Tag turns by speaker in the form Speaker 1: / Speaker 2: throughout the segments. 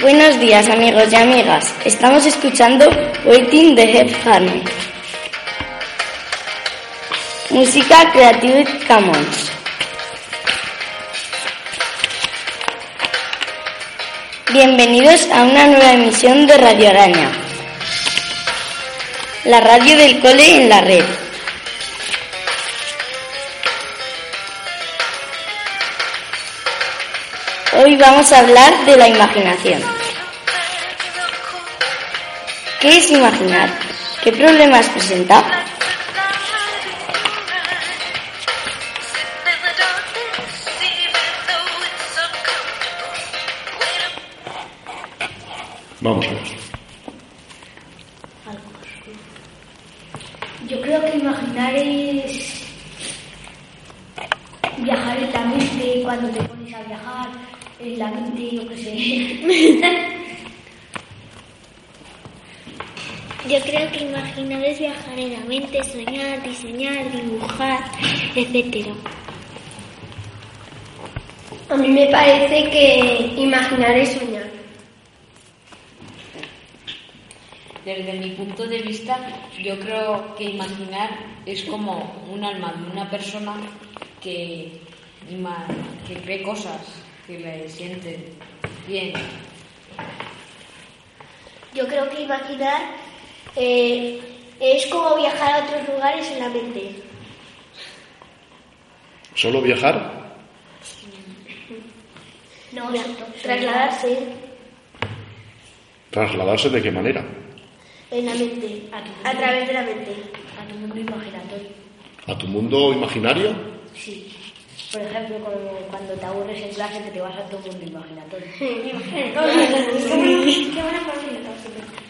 Speaker 1: Buenos días amigos y amigas. Estamos escuchando Waiting the Head Harmony. Música Creative Commons. Bienvenidos a una nueva emisión de Radio Araña. La radio del cole en la red. Hoy vamos a hablar de la imaginación. ¿Qué es imaginar? ¿Qué problemas presenta?
Speaker 2: Vamos a ver.
Speaker 3: Yo creo que imaginar es viajar en la mente cuando te pones a viajar en la mente, yo qué sé.
Speaker 4: Yo creo es viajar en la mente, soñar, diseñar, dibujar, etc.
Speaker 3: A mí me parece que imaginar es soñar.
Speaker 5: Desde mi punto de vista, yo creo que imaginar es como un alma de una persona que, ima- que cree cosas, que le sienten bien.
Speaker 3: Yo creo que imaginar eh, es como viajar a otros lugares en la mente.
Speaker 2: ¿Solo viajar?
Speaker 3: No, trasladarse
Speaker 2: ¿Trasladarse de qué manera?
Speaker 3: en la mente, a través de la mente.
Speaker 5: A tu mundo imaginatorio.
Speaker 2: ¿A tu mundo imaginario?
Speaker 5: Sí. Por ejemplo, cuando te aburres en clase te vas a tu mundo imaginatorio.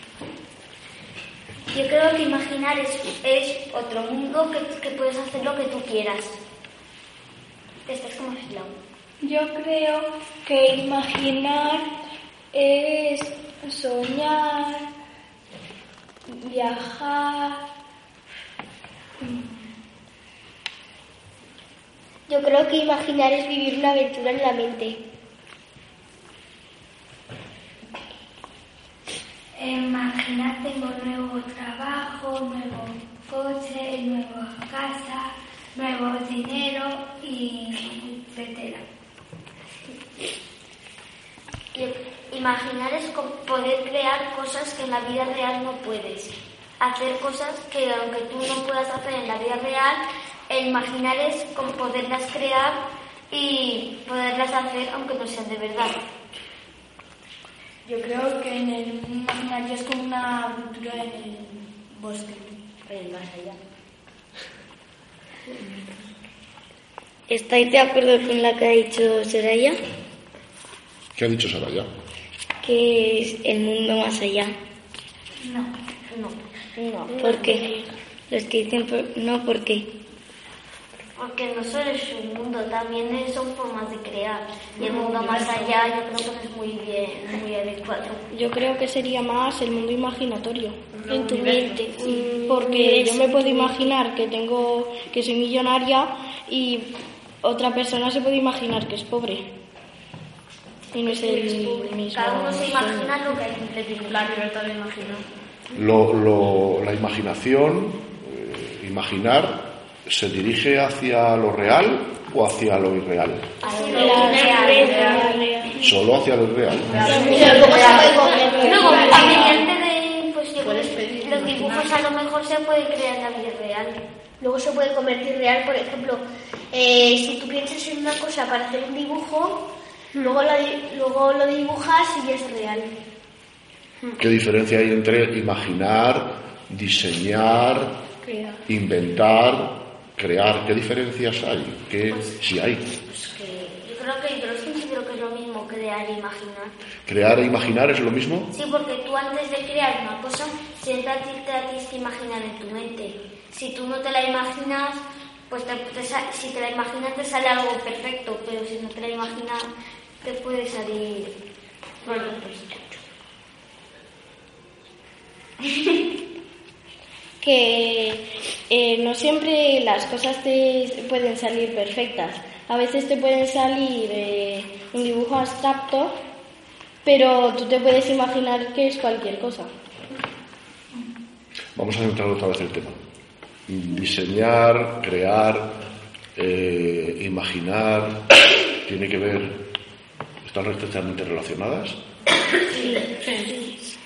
Speaker 4: Yo creo que imaginar es, es otro mundo que, que puedes hacer lo que tú quieras. Estás como aislado.
Speaker 6: Yo creo que imaginar es soñar, viajar.
Speaker 3: Yo creo que imaginar es vivir una aventura en la mente.
Speaker 4: Imaginar tengo nuevo trabajo, nuevo coche, nueva casa, nuevo dinero y etcétera.
Speaker 3: Imaginar es poder crear cosas que en la vida real no puedes. Hacer cosas que aunque tú no puedas hacer en la vida real, el imaginar es poderlas crear y poderlas hacer aunque no sean de verdad.
Speaker 6: Yo creo que en el mundo imaginario es como una aventura en el bosque.
Speaker 5: El más allá.
Speaker 1: ¿Estáis de acuerdo con lo que ha dicho Soraya?
Speaker 2: ¿Qué ha dicho Saraya?
Speaker 1: Que es el mundo más allá.
Speaker 4: No.
Speaker 3: No,
Speaker 1: ¿Por qué? Los que dicen por- no, ¿por qué?
Speaker 3: Porque no solo es un mundo, también son formas de crear. Y el mundo más allá yo creo que es muy bien, muy adecuado.
Speaker 6: Yo creo que sería más el mundo imaginatorio.
Speaker 3: En tu mente.
Speaker 6: Porque yo me puedo imaginar que tengo que soy millonaria y otra persona se puede imaginar que es pobre. Y no es el mismo.
Speaker 3: Cada uno se imagina lo que le tiene.
Speaker 5: La libertad de imaginar.
Speaker 2: Lo- lo- la imaginación, eh, imaginar, ¿se dirige hacia lo real o hacia lo irreal? Solo hacia lo irreal.
Speaker 3: Luego, a mediante de, pues, los dibujos a lo mejor se puede crear en la vida real. Luego se puede convertir real, por ejemplo, eh, si tú piensas en una cosa para hacer un dibujo, luego lo, luego lo dibujas y ya es real.
Speaker 2: ¿Qué diferencia hay entre imaginar, diseñar, inventar, crear? ¿Qué diferencias hay? ¿Qué, si hay?
Speaker 3: Pues que yo creo que yo los considero que es lo mismo,
Speaker 4: crear e imaginar.
Speaker 2: ¿Crear e imaginar es lo mismo?
Speaker 4: Sí, porque tú antes de crear una cosa, siempre a ti te la tienes que imaginar en tu mente. Si tú no te la imaginas, pues te, te si te la imaginas te sale algo perfecto, pero si no te la imaginas te puede salir... Bueno, pues,
Speaker 6: que eh, no siempre las cosas te pueden salir perfectas. A veces te pueden salir eh, un dibujo abstracto, pero tú te puedes imaginar que es cualquier cosa.
Speaker 2: Vamos a centrar otra vez el tema. Diseñar, crear, eh, imaginar, tiene que ver, están estrechamente relacionadas.
Speaker 4: Imaginar es, es- es-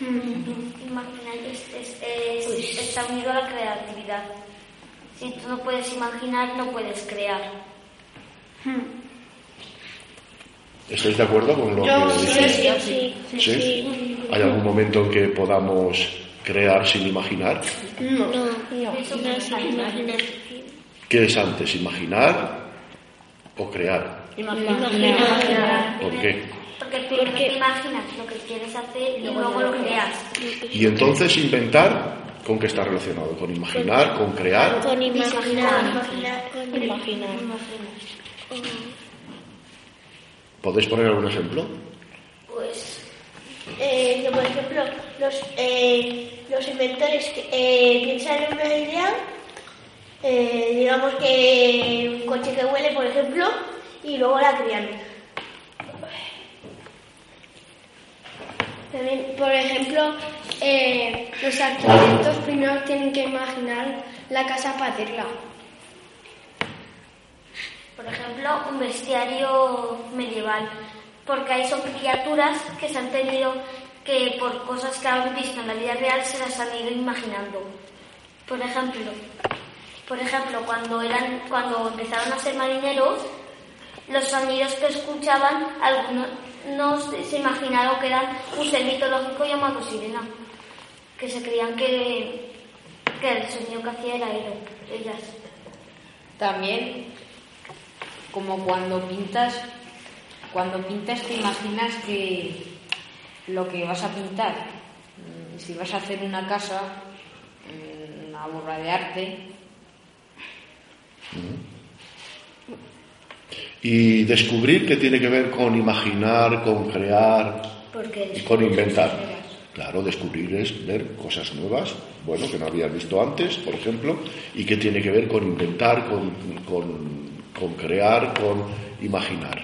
Speaker 4: está unido a la creatividad. Si tú no puedes imaginar, no puedes crear.
Speaker 2: ¿Estáis de acuerdo con lo que dice?
Speaker 6: sí,
Speaker 2: ¿Sí? ¿Hay algún momento en que podamos crear sin imaginar?
Speaker 6: No,
Speaker 4: es imaginar.
Speaker 2: ¿Qué es antes, imaginar o crear? ¿Por qué?
Speaker 4: Porque primero te imaginas lo que quieres hacer y luego lo creas.
Speaker 2: Y entonces inventar, ¿con qué está relacionado? ¿Con imaginar? ¿Con crear?
Speaker 3: Con imaginar.
Speaker 6: imaginar.
Speaker 2: ¿Podéis poner algún ejemplo?
Speaker 4: Pues
Speaker 3: Eh, que, por ejemplo, los, eh, los inventores que, eh, piensan en una idea, eh, digamos que un coche que huele, por ejemplo, y luego la crean.
Speaker 7: También, por ejemplo, eh, los arquitectos primero tienen que imaginar la casa para hacerla.
Speaker 4: Por ejemplo, un bestiario medieval, porque ahí son criaturas que se han tenido que por cosas que han visto en la vida real se las han ido imaginando. Por ejemplo, por ejemplo, cuando eran, cuando empezaron a ser marineros, los sonidos que escuchaban, algunos se imaginaron que eran un ser mitológico llamado sirena, que se creían que, que el sonido que hacía era ellas.
Speaker 5: También, como cuando pintas, cuando pintas te imaginas que lo que vas a pintar, mm, si vas a hacer una casa, mm, una obra de arte,
Speaker 2: Y descubrir que tiene que ver con imaginar, con crear y con inventar. Claro, descubrir es ver cosas nuevas, bueno, que no habías visto antes, por ejemplo, y que tiene que ver con inventar, con, con- con crear, con imaginar.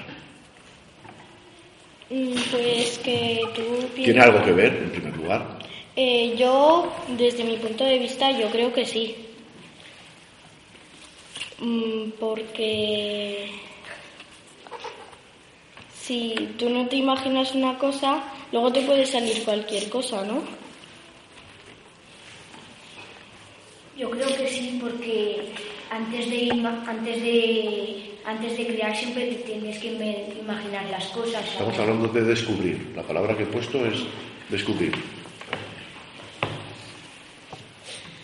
Speaker 6: Pues que tú
Speaker 2: ¿Tiene algo que ver, en primer lugar?
Speaker 6: Eh, yo, desde mi punto de vista, yo creo que sí. Mm, Porque si tú no te imaginas una cosa, luego te puede salir cualquier cosa, ¿no?
Speaker 8: Yo creo que sí, porque antes de, antes de, antes de crear siempre te tienes que me- imaginar las cosas.
Speaker 2: Estamos hablando de descubrir. La palabra que he puesto es descubrir.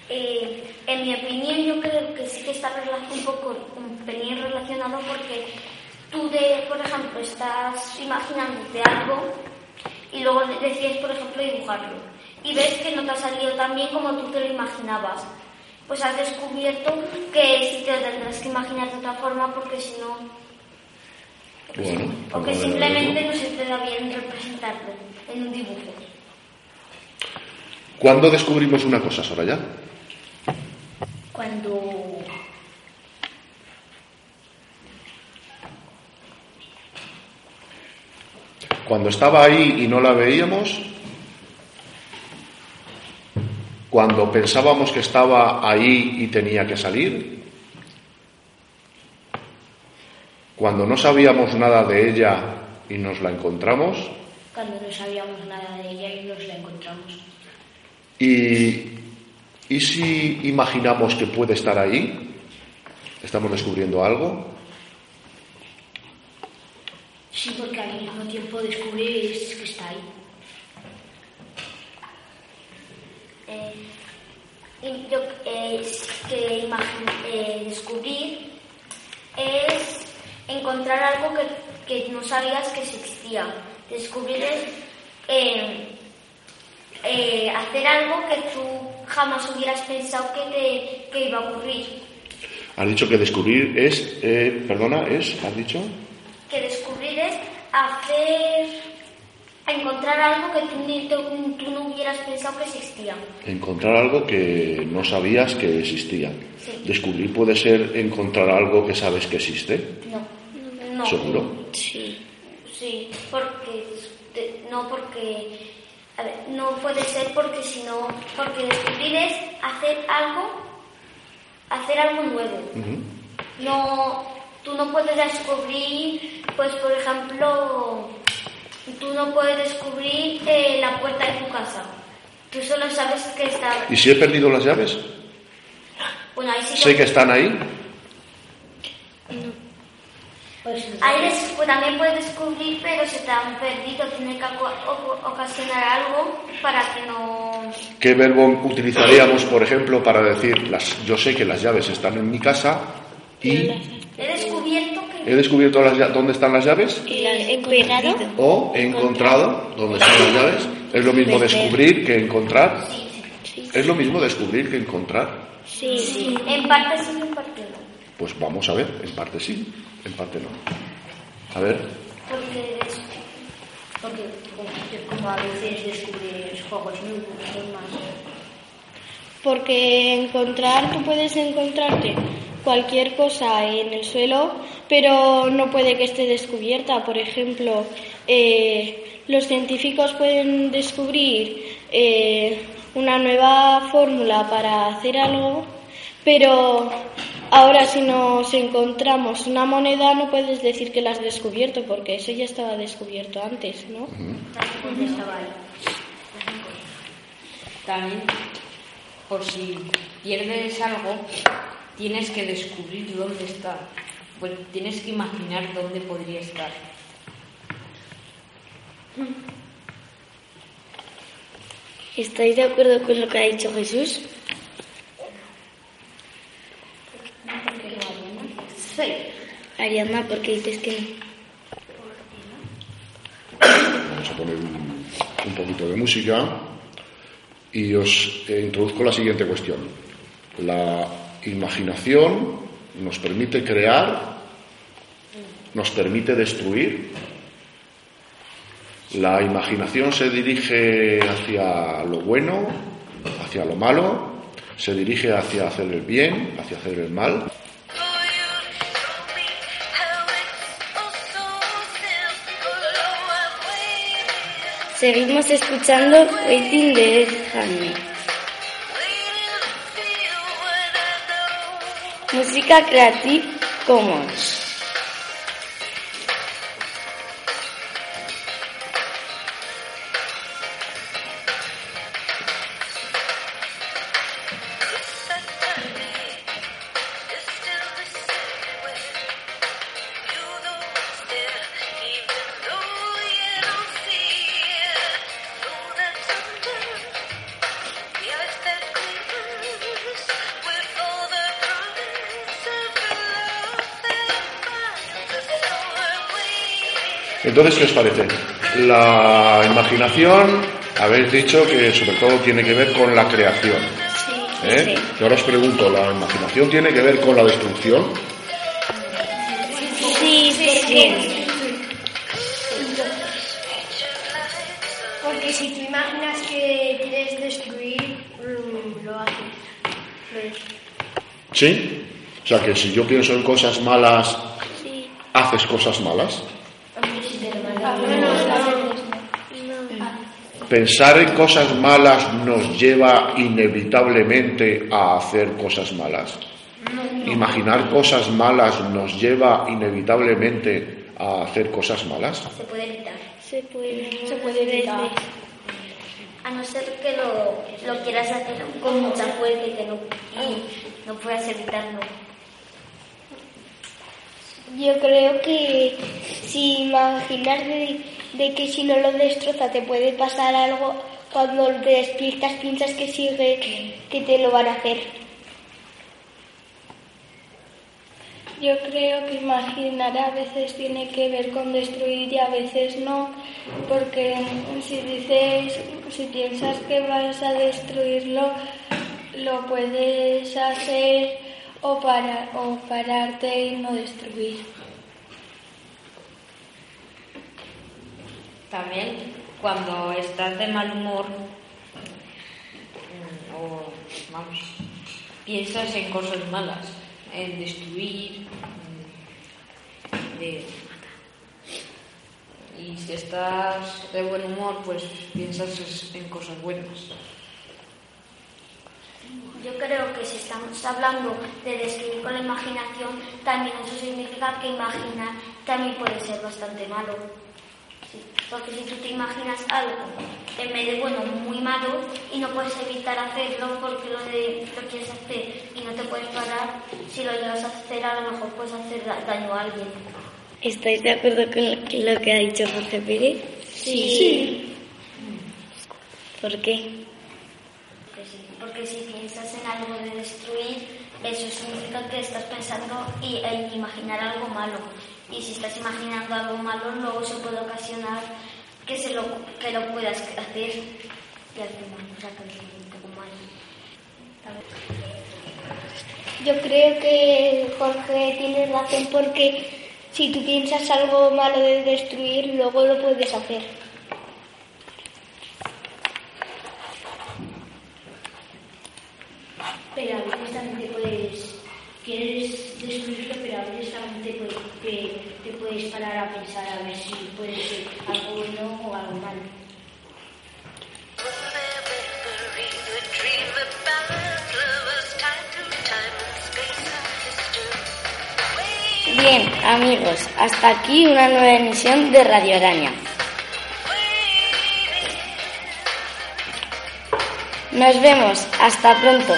Speaker 4: Eh, en mi opinión, yo creo que sí que está rela- un poco, un pelín relacionado porque tú, de, por ejemplo, estás imaginándote algo y luego decides, por ejemplo, dibujarlo y ves que no te ha salido tan bien como tú te lo imaginabas. Pues has descubierto que sí te lo tendrás que imaginar de otra forma porque si no,
Speaker 2: Bueno,
Speaker 4: o que
Speaker 2: vamos a ver,
Speaker 4: simplemente
Speaker 2: ¿no?
Speaker 4: no se te da bien representarlo en un dibujo.
Speaker 2: ¿Cuándo descubrimos una cosa, Soraya?
Speaker 8: Cuando
Speaker 2: Cuando estaba ahí y no la veíamos, cuando pensábamos que estaba ahí y tenía que salir, cuando no sabíamos nada de ella y nos la encontramos,
Speaker 8: cuando no sabíamos nada de ella y nos la encontramos.
Speaker 2: y, y si imaginamos que puede estar ahí, estamos descubriendo algo,
Speaker 8: Sí, porque al mismo tiempo descubres que está ahí.
Speaker 4: Eh, y yo, eh, que imagi- eh, descubrir es encontrar algo que, que no sabías que existía. Descubrir es eh, eh, hacer algo que tú jamás hubieras pensado que, te, iba a ocurrir.
Speaker 2: Has dicho que descubrir es, eh, perdona, es, has dicho?
Speaker 4: Hacer, encontrar algo que tú, no hubieras pensado que existía.
Speaker 2: Encontrar algo que no sabías que existía. Descubrir puede ser encontrar algo que sabes que existe.
Speaker 4: No. no.
Speaker 2: ¿Seguro?
Speaker 4: Sí. Sí, porque no porque no puede ser porque si no, porque descubrir es hacer algo, hacer algo nuevo. No, tú no puedes descubrir, pues por ejemplo, tú no puedes descubrir eh, la puerta de tu casa. Tú solo sabes que está.
Speaker 2: ¿Y si he perdido las llaves?
Speaker 4: Bueno, ahí sí
Speaker 2: sé que están ahí.
Speaker 4: Pues, Ahí pues, también puedes descubrir, pero se te han perdido, tiene que ocasionar algo para que no...
Speaker 2: ¿Qué verbo utilizaríamos, por ejemplo, para decir, las, yo sé que las llaves están en mi casa y...
Speaker 4: He.
Speaker 2: He descubierto las, dónde están las llaves.
Speaker 4: He encontrado.
Speaker 2: O he encontrado dónde están las llaves. Es lo mismo descubrir que encontrar. Es lo mismo descubrir que encontrar.
Speaker 4: Sí, sí. En parte sí, en parte no.
Speaker 2: Pues vamos a ver, en parte sí en parte no. A ver.
Speaker 8: Porque, porque como, a veces descubres juegos nuevos, más.
Speaker 6: Porque encontrar, tú puedes encontrarte cualquier cosa en el suelo, pero no puede que esté descubierta. Por ejemplo, eh, los científicos pueden descubrir eh, una nueva fórmula para hacer algo, pero Ahora, si nos encontramos una moneda, no puedes decir que la has descubierto, porque eso ya estaba descubierto antes, ¿no?
Speaker 5: También, por si pierdes algo, tienes que descubrir dónde está. Pues tienes que imaginar dónde podría estar.
Speaker 1: ¿Estáis de acuerdo con lo que ha dicho Jesús? Ariana, ¿por qué dices que no?
Speaker 2: Vamos a poner un, poquito de música y os introduzco la siguiente cuestión. La imaginación nos permite crear, nos permite destruir. La imaginación se dirige hacia lo bueno, hacia lo malo, se dirige hacia hacer el bien, hacia hacer el mal.
Speaker 1: Seguimos escuchando Waiting de. Música Creative Commons.
Speaker 2: Entonces, ¿qué os parece? La imaginación, habéis dicho que sobre todo tiene que ver con la creación. ¿Eh? Y ahora os pregunto, ¿la imaginación tiene que ver con la destrucción?
Speaker 7: Sí, sí. Porque si tú imaginas que quieres destruir, mm, lo haces.
Speaker 2: ¿Sí? O sea que si yo pienso en cosas malas, haces cosas malas. Pensar en cosas malas nos lleva inevitablemente a hacer cosas malas. Imaginar cosas malas nos lleva inevitablemente a hacer cosas malas.
Speaker 4: Se puede evitar.
Speaker 6: Se puede, se puede evitar.
Speaker 4: A no ser que lo, lo quieras hacer con mucha fuerza y que no, no puedas evitarlo.
Speaker 7: Yo creo que si imaginas de, que si no lo destroza te puede pasar algo, cuando te despiertas piensas que sigue, que te lo van a hacer.
Speaker 9: Yo creo que imaginar a veces tiene que ver con destruir y a veces no, porque si dices, si piensas que vas a destruirlo, lo puedes hacer o, para, o pararte y no destruir.
Speaker 5: También cuando estás de mal humor mm, o vamos, piensas en cosas malas en destruir. y si estás de buen humor, pues piensas en cosas buenas.
Speaker 4: Yo creo que si estamos hablando de describir con la imaginación, también eso significa que imaginar también puede ser bastante malo. Porque si tú te imaginas algo en vez de bueno muy malo y no puedes evitar hacerlo porque lo, de, lo quieres hacer y no te puedes parar, si lo llevas a hacer a lo mejor puedes hacer daño a alguien.
Speaker 1: ¿Estáis de acuerdo con lo que ha dicho Jorge Pérez?
Speaker 4: Sí. sí.
Speaker 1: ¿Por qué?
Speaker 4: Porque, si piensas en algo de destruir, eso significa que estás pensando y, en imaginar algo malo y si estás imaginando algo malo, luego se puede ocasionar que, se lo, que lo puedas hacer y al final un poco mal.
Speaker 3: Yo creo que Jorge tiene razón porque si tú piensas algo malo de destruir, luego lo puedes hacer.
Speaker 8: Pero a veces también quieres destruirlo, pero a veces también te puedes te, puedes parar a pensar a ver si puede ser algo bueno o algo malo.
Speaker 1: Bien, amigos, hasta aquí una nueva emisión de Radio Araña. Nos vemos, hasta pronto.